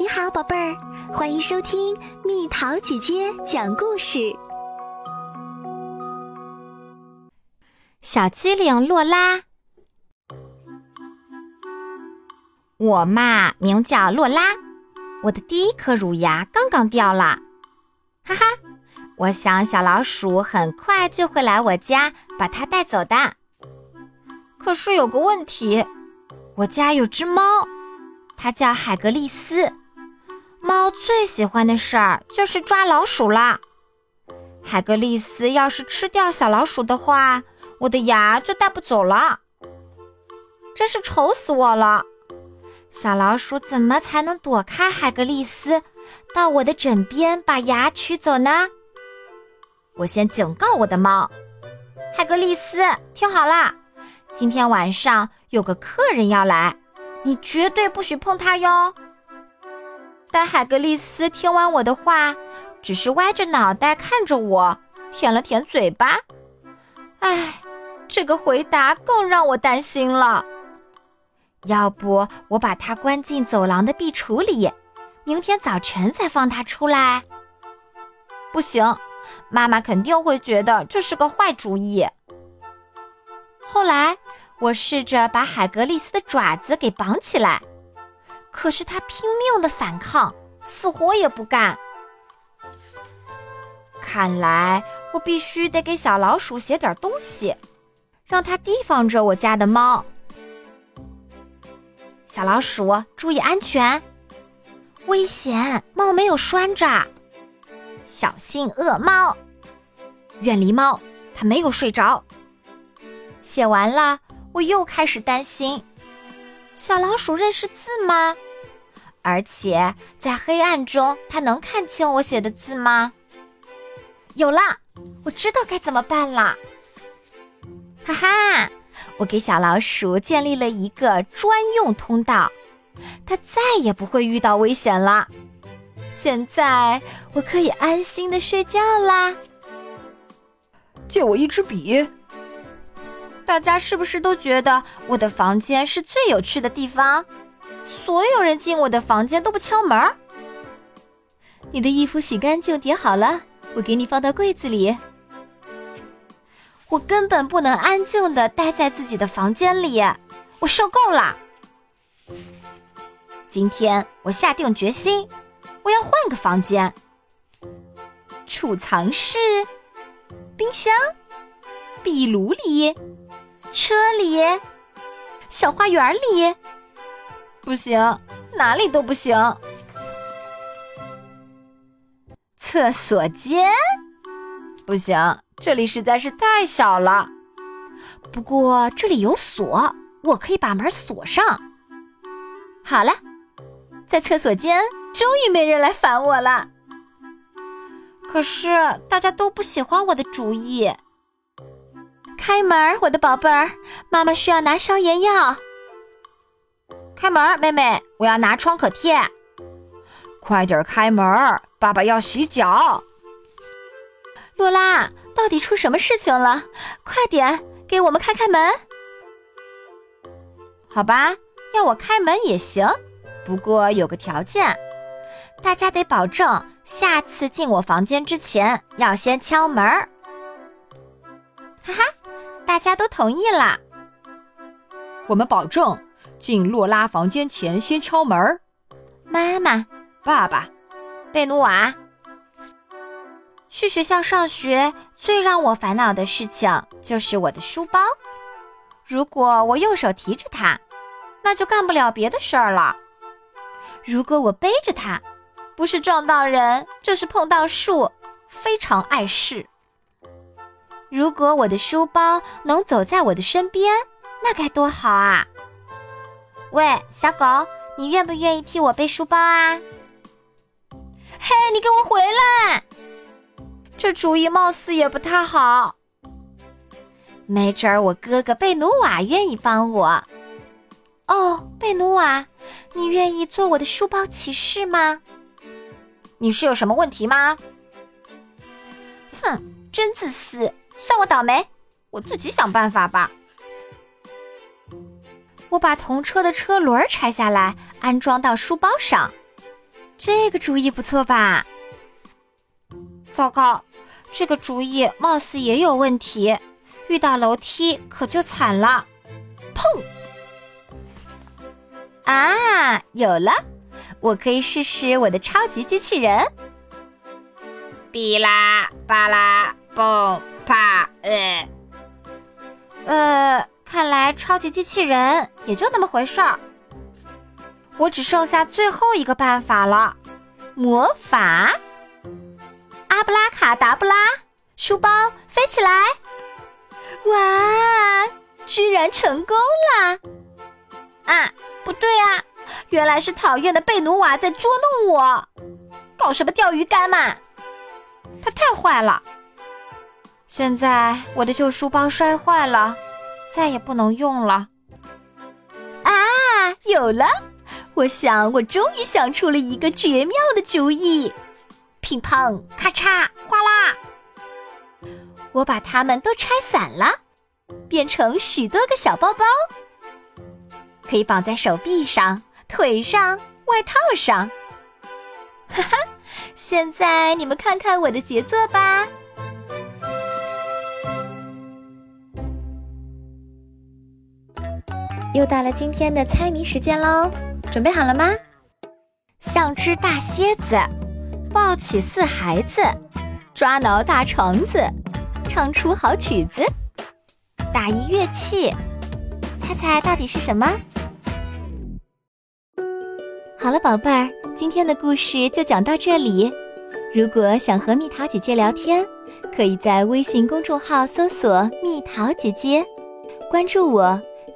你好，宝贝儿，欢迎收听蜜桃姐姐讲故事。小机灵洛拉，我嘛名叫洛拉，我的第一颗乳牙刚刚掉了，哈哈，我想小老鼠很快就会来我家把它带走的。可是有个问题，我家有只猫，它叫海格力斯。猫最喜欢的事儿就是抓老鼠啦。海格力斯要是吃掉小老鼠的话，我的牙就带不走了。真是愁死我了！小老鼠怎么才能躲开海格力斯，到我的枕边把牙取走呢？我先警告我的猫：海格力斯，听好了，今天晚上有个客人要来，你绝对不许碰他哟。但海格力斯听完我的话，只是歪着脑袋看着我，舔了舔嘴巴。唉，这个回答更让我担心了。要不我把它关进走廊的壁橱里，明天早晨再放它出来？不行，妈妈肯定会觉得这是个坏主意。后来，我试着把海格力斯的爪子给绑起来。可是他拼命的反抗，死活也不干。看来我必须得给小老鼠写点东西，让它提防着我家的猫。小老鼠，注意安全！危险，猫没有拴着，小心恶猫！远离猫，它没有睡着。写完了，我又开始担心：小老鼠认识字吗？而且在黑暗中，他能看清我写的字吗？有了，我知道该怎么办了。哈哈，我给小老鼠建立了一个专用通道，它再也不会遇到危险了。现在我可以安心的睡觉啦。借我一支笔。大家是不是都觉得我的房间是最有趣的地方？所有人进我的房间都不敲门。你的衣服洗干净叠好了，我给你放到柜子里。我根本不能安静的待在自己的房间里，我受够了。今天我下定决心，我要换个房间。储藏室、冰箱、壁炉里、车里、小花园里。不行，哪里都不行。厕所间不行，这里实在是太小了。不过这里有锁，我可以把门锁上。好了，在厕所间，终于没人来烦我了。可是大家都不喜欢我的主意。开门，我的宝贝儿，妈妈需要拿消炎药。开门，妹妹，我要拿创可贴。快点开门，爸爸要洗脚。洛拉，到底出什么事情了？快点给我们开开门。好吧，要我开门也行，不过有个条件，大家得保证下次进我房间之前要先敲门。哈哈，大家都同意了。我们保证。进洛拉房间前，先敲门。妈妈、爸爸、贝努瓦。去学校上学最让我烦恼的事情就是我的书包。如果我右手提着它，那就干不了别的事儿了。如果我背着它，不是撞到人，就是碰到树，非常碍事。如果我的书包能走在我的身边，那该多好啊！喂，小狗，你愿不愿意替我背书包啊？嘿，你给我回来！这主意貌似也不太好。没准儿我哥哥贝努瓦愿意帮我。哦，贝努瓦，你愿意做我的书包骑士吗？你是有什么问题吗？哼，真自私，算我倒霉，我自己想办法吧。我把童车的车轮拆下来，安装到书包上。这个主意不错吧？糟糕，这个主意貌似也有问题，遇到楼梯可就惨了。砰！啊，有了！我可以试试我的超级机器人。哔啦吧啦，嘣啪，呃，呃，看来超级机器人也就那么回事儿。我只剩下最后一个办法了，魔法！阿布拉卡达布拉，书包飞起来！哇，居然成功了！啊，不对啊，原来是讨厌的贝努瓦在捉弄我，搞什么钓鱼竿嘛！他太坏了！现在我的旧书包摔坏了，再也不能用了。啊，有了！我想，我终于想出了一个绝妙的主意。乒乓，咔嚓，哗啦！我把它们都拆散了，变成许多个小包包，可以绑在手臂上、腿上、外套上。哈哈，现在你们看看我的杰作吧！又到了今天的猜谜时间喽。准备好了吗？像只大蝎子，抱起四孩子，抓挠大肠子，唱出好曲子，打一乐器，猜猜到底是什么？好了，宝贝儿，今天的故事就讲到这里。如果想和蜜桃姐姐聊天，可以在微信公众号搜索“蜜桃姐姐”，关注我。